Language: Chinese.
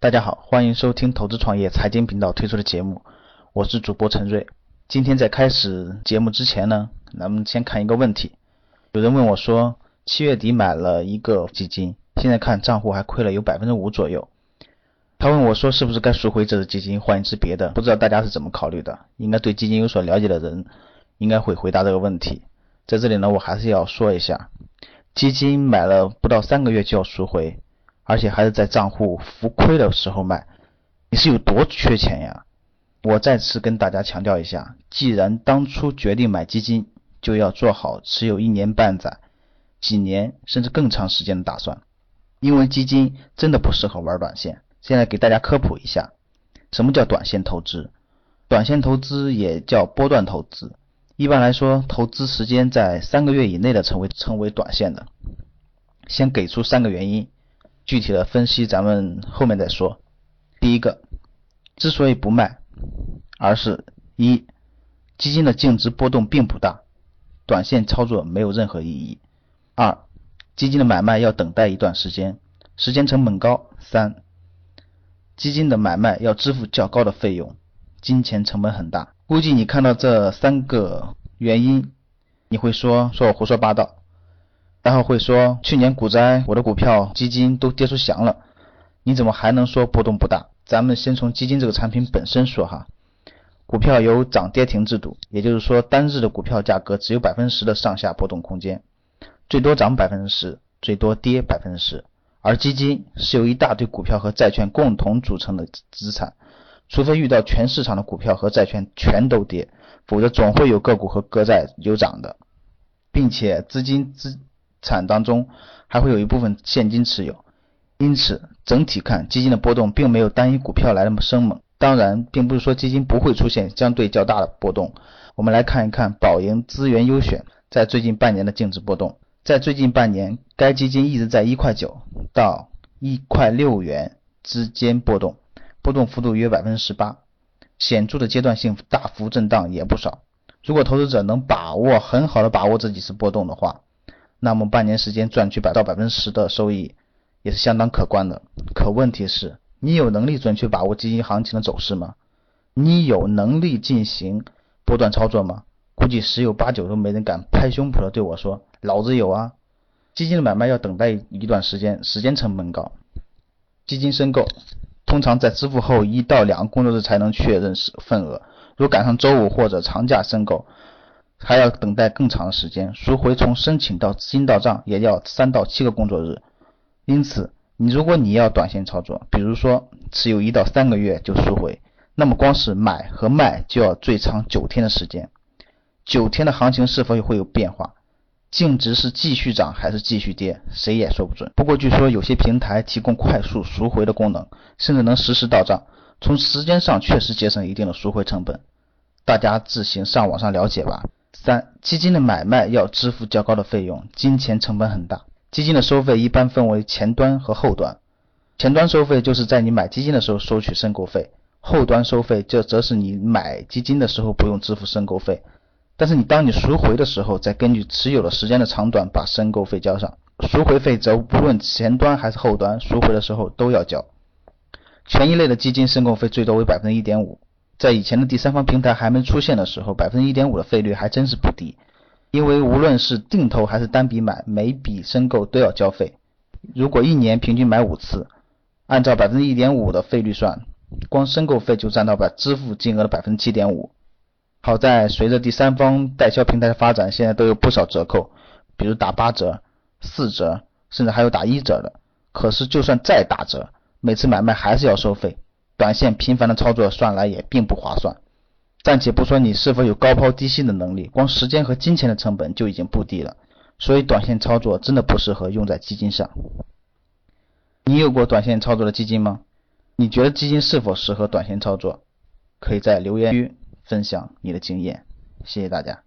大家好，欢迎收听投资创业财经频道推出的节目，我是主播陈瑞。今天在开始节目之前呢，咱们先看一个问题。有人问我说，七月底买了一个基金，现在看账户还亏了有百分之五左右。他问我说，是不是该赎回这只基金，换一只别的？不知道大家是怎么考虑的？应该对基金有所了解的人，应该会回答这个问题。在这里呢，我还是要说一下，基金买了不到三个月就要赎回。而且还是在账户浮亏的时候卖，你是有多缺钱呀？我再次跟大家强调一下，既然当初决定买基金，就要做好持有一年半载、几年甚至更长时间的打算，因为基金真的不适合玩短线。现在给大家科普一下，什么叫短线投资？短线投资也叫波段投资，一般来说，投资时间在三个月以内的成为称为短线的。先给出三个原因。具体的分析咱们后面再说。第一个，之所以不卖，而是一基金的净值波动并不大，短线操作没有任何意义；二基金的买卖要等待一段时间，时间成本高；三基金的买卖要支付较高的费用，金钱成本很大。估计你看到这三个原因，你会说说我胡说八道。然后会说，去年股灾，我的股票、基金都跌出翔了，你怎么还能说波动不大？咱们先从基金这个产品本身说哈，股票有涨跌停制度，也就是说单日的股票价格只有百分之十的上下波动空间，最多涨百分之十，最多跌百分之十。而基金是由一大堆股票和债券共同组成的资产，除非遇到全市场的股票和债券全都跌，否则总会有个股和个债有涨的，并且资金资。产当中还会有一部分现金持有，因此整体看基金的波动并没有单一股票来那么生猛。当然，并不是说基金不会出现相对较大的波动。我们来看一看宝盈资源优选在最近半年的净值波动。在最近半年，该基金一直在一块九到一块六元之间波动，波动幅度约百分之十八，显著的阶段性大幅震荡也不少。如果投资者能把握很好的把握这几次波动的话，那么半年时间赚取百到百分之十的收益，也是相当可观的。可问题是，你有能力准确把握基金行情的走势吗？你有能力进行波段操作吗？估计十有八九都没人敢拍胸脯的对我说：“老子有啊！”基金的买卖要等待一段时间，时间成本高。基金申购通常在支付后一到两个工作日才能确认份额，如赶上周五或者长假申购。还要等待更长的时间，赎回从申请到资金到账也要三到七个工作日。因此，你如果你要短线操作，比如说持有一到三个月就赎回，那么光是买和卖就要最长九天的时间。九天的行情是否会有变化？净值是继续涨还是继续跌？谁也说不准。不过据说有些平台提供快速赎回的功能，甚至能实时到账，从时间上确实节省一定的赎回成本。大家自行上网上了解吧。三、基金的买卖要支付较高的费用，金钱成本很大。基金的收费一般分为前端和后端。前端收费就是在你买基金的时候收取申购费，后端收费就则是你买基金的时候不用支付申购费，但是你当你赎回的时候，再根据持有的时间的长短把申购费交上。赎回费则不论前端还是后端，赎回的时候都要交。权益类的基金申购费最多为百分之一点五。在以前的第三方平台还没出现的时候，百分之一点五的费率还真是不低。因为无论是定投还是单笔买，每笔申购都要交费。如果一年平均买五次，按照百分之一点五的费率算，光申购费就占到百支付金额的百分之七点五。好在随着第三方代销平台的发展，现在都有不少折扣，比如打八折、四折，甚至还有打一折的。可是就算再打折，每次买卖还是要收费。短线频繁的操作算来也并不划算，暂且不说你是否有高抛低吸的能力，光时间和金钱的成本就已经不低了。所以短线操作真的不适合用在基金上。你有过短线操作的基金吗？你觉得基金是否适合短线操作？可以在留言区分享你的经验。谢谢大家。